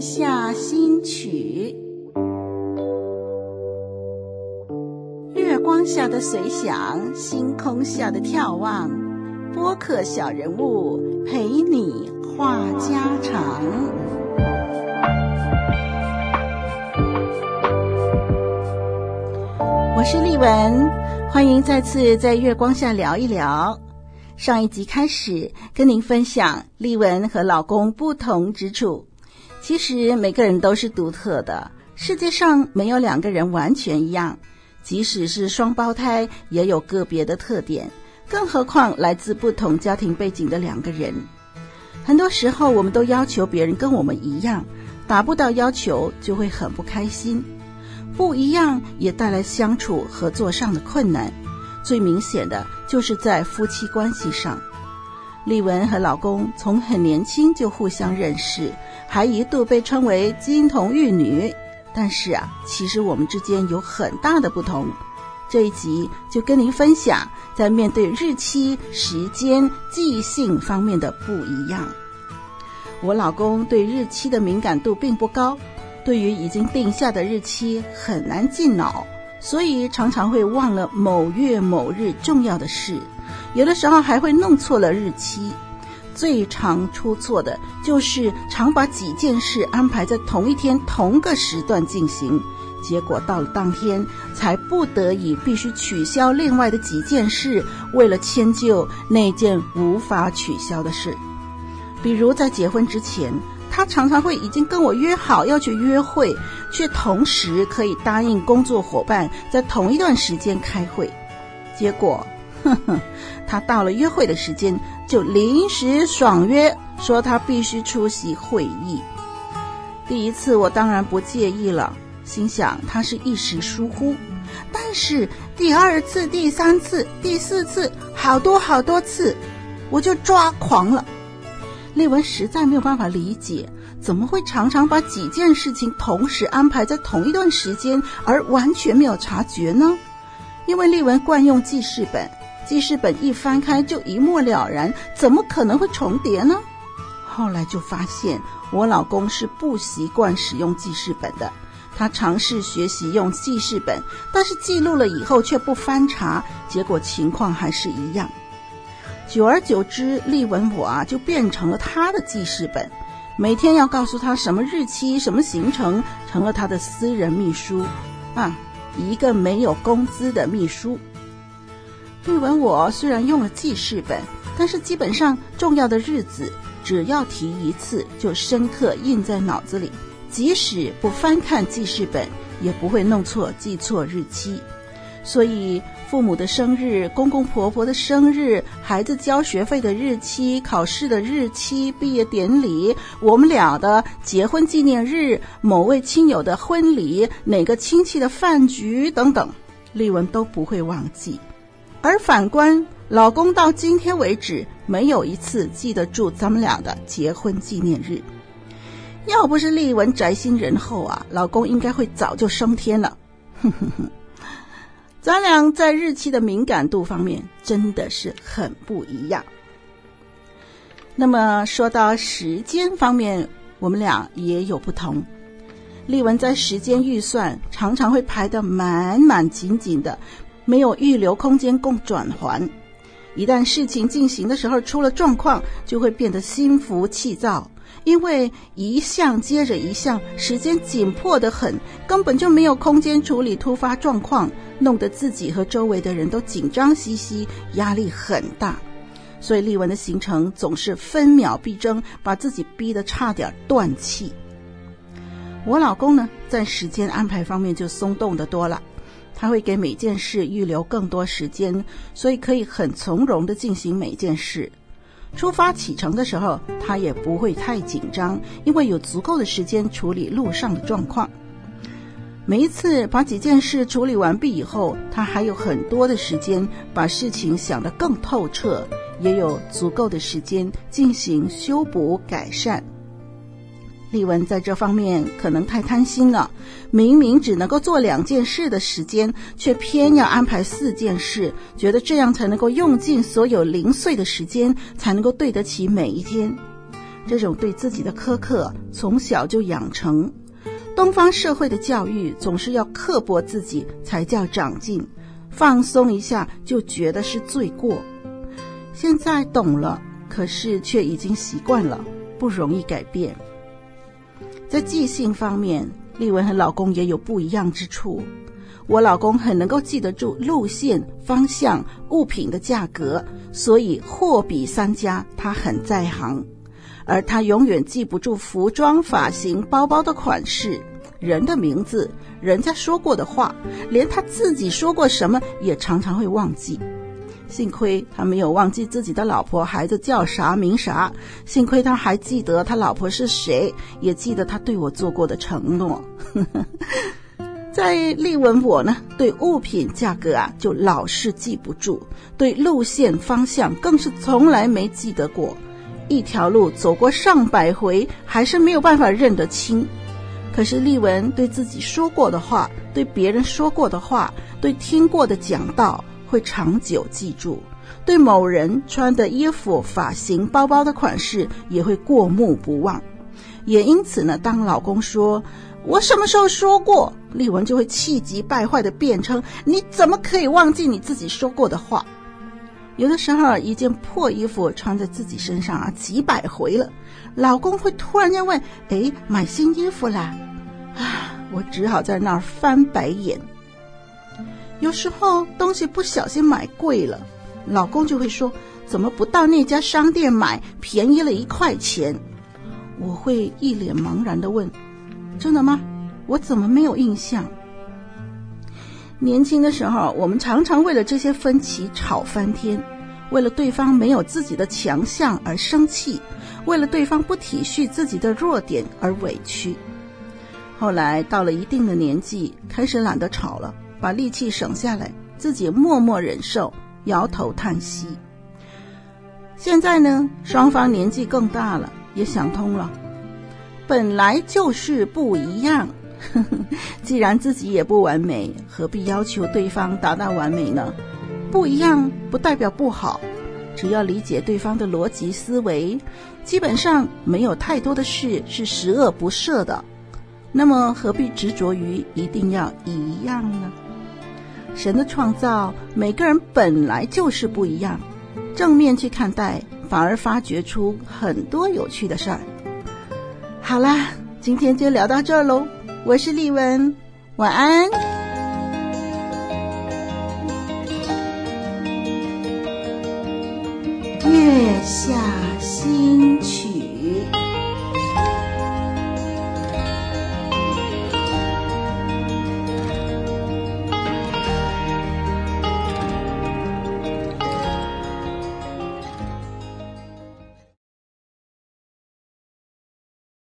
下新曲，月光下的随想，星空下的眺望，播客小人物陪你话家常。我是丽文，欢迎再次在月光下聊一聊。上一集开始跟您分享丽文和老公不同之处。其实每个人都是独特的，世界上没有两个人完全一样，即使是双胞胎也有个别的特点，更何况来自不同家庭背景的两个人。很多时候我们都要求别人跟我们一样，达不到要求就会很不开心。不一样也带来相处合作上的困难。最明显的就是在夫妻关系上，丽文和老公从很年轻就互相认识，还一度被称为金童玉女。但是啊，其实我们之间有很大的不同。这一集就跟您分享，在面对日期、时间、记性方面的不一样。我老公对日期的敏感度并不高，对于已经定下的日期很难记脑。所以常常会忘了某月某日重要的事，有的时候还会弄错了日期。最常出错的就是常把几件事安排在同一天同个时段进行，结果到了当天才不得已必须取消另外的几件事，为了迁就那件无法取消的事。比如在结婚之前。他常常会已经跟我约好要去约会，却同时可以答应工作伙伴在同一段时间开会。结果，呵呵，他到了约会的时间就临时爽约，说他必须出席会议。第一次我当然不介意了，心想他是一时疏忽。但是第二次、第三次、第四次，好多好多次，我就抓狂了。丽文实在没有办法理解，怎么会常常把几件事情同时安排在同一段时间，而完全没有察觉呢？因为丽文惯用记事本，记事本一翻开就一目了然，怎么可能会重叠呢？后来就发现我老公是不习惯使用记事本的，他尝试学习用记事本，但是记录了以后却不翻查，结果情况还是一样。久而久之，丽文我啊就变成了他的记事本，每天要告诉他什么日期、什么行程，成了他的私人秘书，啊，一个没有工资的秘书。丽文我虽然用了记事本，但是基本上重要的日子只要提一次，就深刻印在脑子里，即使不翻看记事本，也不会弄错、记错日期。所以，父母的生日、公公婆婆的生日、孩子交学费的日期、考试的日期、毕业典礼、我们俩的结婚纪念日、某位亲友的婚礼、哪个亲戚的饭局等等，丽文都不会忘记。而反观老公，到今天为止没有一次记得住咱们俩的结婚纪念日。要不是丽文宅心仁厚啊，老公应该会早就升天了。哼哼哼。咱俩在日期的敏感度方面真的是很不一样。那么说到时间方面，我们俩也有不同。丽文在时间预算常常会排得满满紧紧的，没有预留空间供转圜。一旦事情进行的时候出了状况，就会变得心浮气躁。因为一项接着一项，时间紧迫得很，根本就没有空间处理突发状况，弄得自己和周围的人都紧张兮兮，压力很大。所以丽文的行程总是分秒必争，把自己逼得差点断气。我老公呢，在时间安排方面就松动得多了，他会给每件事预留更多时间，所以可以很从容地进行每件事。出发启程的时候，他也不会太紧张，因为有足够的时间处理路上的状况。每一次把几件事处理完毕以后，他还有很多的时间把事情想得更透彻，也有足够的时间进行修补改善。丽文在这方面可能太贪心了，明明只能够做两件事的时间，却偏要安排四件事，觉得这样才能够用尽所有零碎的时间，才能够对得起每一天。这种对自己的苛刻从小就养成。东方社会的教育总是要刻薄自己才叫长进，放松一下就觉得是罪过。现在懂了，可是却已经习惯了，不容易改变。在记性方面，丽文和老公也有不一样之处。我老公很能够记得住路线、方向、物品的价格，所以货比三家，他很在行。而他永远记不住服装、发型、包包的款式、人的名字、人家说过的话，连他自己说过什么也常常会忘记。幸亏他没有忘记自己的老婆孩子叫啥名啥，幸亏他还记得他老婆是谁，也记得他对我做过的承诺。在丽文我呢，对物品价格啊，就老是记不住；对路线方向更是从来没记得过。一条路走过上百回，还是没有办法认得清。可是丽文对自己说过的话，对别人说过的话，对听过的讲道，会长久记住；对某人穿的衣服、发型、包包的款式，也会过目不忘。也因此呢，当老公说，我什么时候说过？丽文就会气急败坏地辩称：“你怎么可以忘记你自己说过的话？”有的时候，一件破衣服穿在自己身上啊，几百回了，老公会突然间问：“哎，买新衣服啦？”啊，我只好在那儿翻白眼。有时候东西不小心买贵了，老公就会说：“怎么不到那家商店买，便宜了一块钱？”我会一脸茫然地问。真的吗？我怎么没有印象？年轻的时候，我们常常为了这些分歧吵翻天，为了对方没有自己的强项而生气，为了对方不体恤自己的弱点而委屈。后来到了一定的年纪，开始懒得吵了，把力气省下来，自己默默忍受，摇头叹息。现在呢，双方年纪更大了，也想通了。本来就是不一样，呵呵，既然自己也不完美，何必要求对方达到完美呢？不一样不代表不好，只要理解对方的逻辑思维，基本上没有太多的事是十恶不赦的。那么何必执着于一定要一样呢？神的创造，每个人本来就是不一样，正面去看待，反而发掘出很多有趣的事儿。好啦，今天就聊到这儿喽。我是丽文，晚安。月下星。